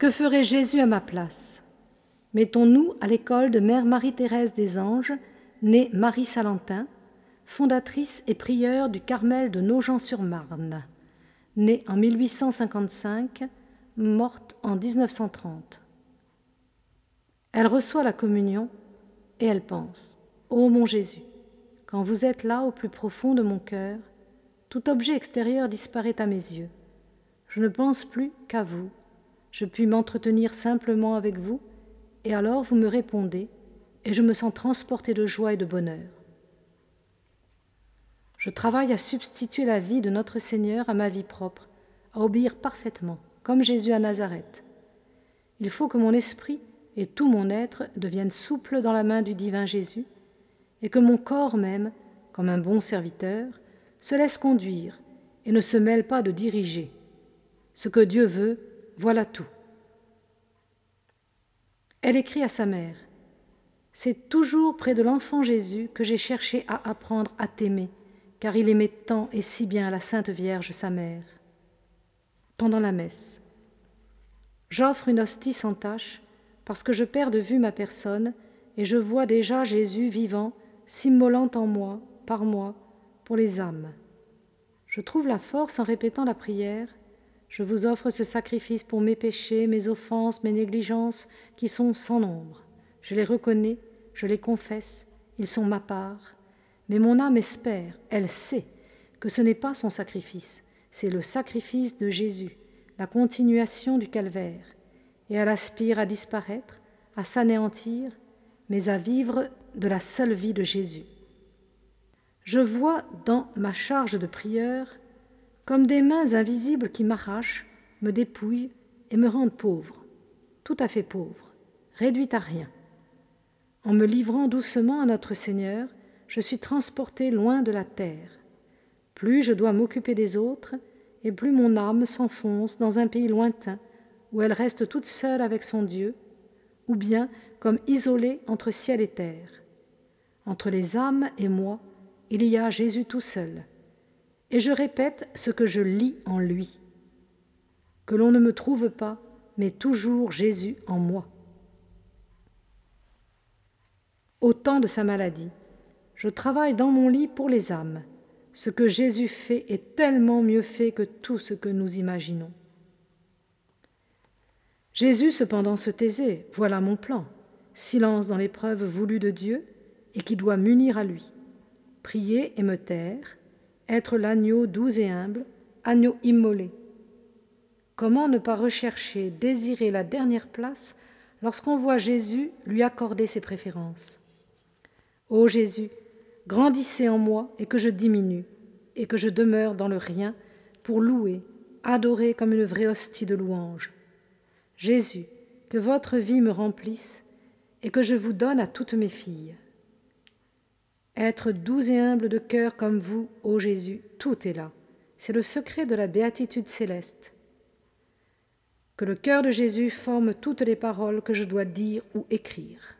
Que ferait Jésus à ma place? Mettons-nous à l'école de Mère Marie-Thérèse des Anges, née Marie Salentin, fondatrice et prieure du Carmel de Nogent-sur-Marne, née en 1855, morte en 1930. Elle reçoit la communion et elle pense Ô mon Jésus, quand vous êtes là au plus profond de mon cœur, tout objet extérieur disparaît à mes yeux. Je ne pense plus qu'à vous je puis m'entretenir simplement avec vous, et alors vous me répondez, et je me sens transporté de joie et de bonheur. Je travaille à substituer la vie de notre Seigneur à ma vie propre, à obéir parfaitement, comme Jésus à Nazareth. Il faut que mon esprit et tout mon être deviennent souples dans la main du divin Jésus, et que mon corps même, comme un bon serviteur, se laisse conduire et ne se mêle pas de diriger. Ce que Dieu veut, voilà tout. Elle écrit à sa mère C'est toujours près de l'enfant Jésus que j'ai cherché à apprendre à t'aimer, car il aimait tant et si bien la Sainte Vierge, sa mère. Pendant la messe, j'offre une hostie sans tache, parce que je perds de vue ma personne, et je vois déjà Jésus vivant, s'immolant en moi, par moi, pour les âmes. Je trouve la force en répétant la prière je vous offre ce sacrifice pour mes péchés, mes offenses, mes négligences, qui sont sans nombre. Je les reconnais, je les confesse, ils sont ma part. Mais mon âme espère, elle sait, que ce n'est pas son sacrifice, c'est le sacrifice de Jésus, la continuation du calvaire, et elle aspire à disparaître, à s'anéantir, mais à vivre de la seule vie de Jésus. Je vois dans ma charge de prieur comme des mains invisibles qui m'arrachent, me dépouillent et me rendent pauvre, tout à fait pauvre, réduite à rien. En me livrant doucement à notre Seigneur, je suis transporté loin de la terre. Plus je dois m'occuper des autres, et plus mon âme s'enfonce dans un pays lointain, où elle reste toute seule avec son Dieu, ou bien comme isolée entre ciel et terre. Entre les âmes et moi, il y a Jésus tout seul et je répète ce que je lis en lui. Que l'on ne me trouve pas, mais toujours Jésus en moi. Au temps de sa maladie, je travaille dans mon lit pour les âmes. Ce que Jésus fait est tellement mieux fait que tout ce que nous imaginons. Jésus cependant se taisait, voilà mon plan, silence dans l'épreuve voulue de Dieu et qui doit m'unir à lui. Prier et me taire, être l'agneau doux et humble, agneau immolé. Comment ne pas rechercher, désirer la dernière place lorsqu'on voit Jésus lui accorder ses préférences? Ô Jésus, grandissez en moi et que je diminue, et que je demeure dans le rien pour louer, adorer comme une vraie hostie de louange. Jésus, que votre vie me remplisse et que je vous donne à toutes mes filles. Être doux et humble de cœur comme vous, ô Jésus, tout est là. C'est le secret de la béatitude céleste. Que le cœur de Jésus forme toutes les paroles que je dois dire ou écrire.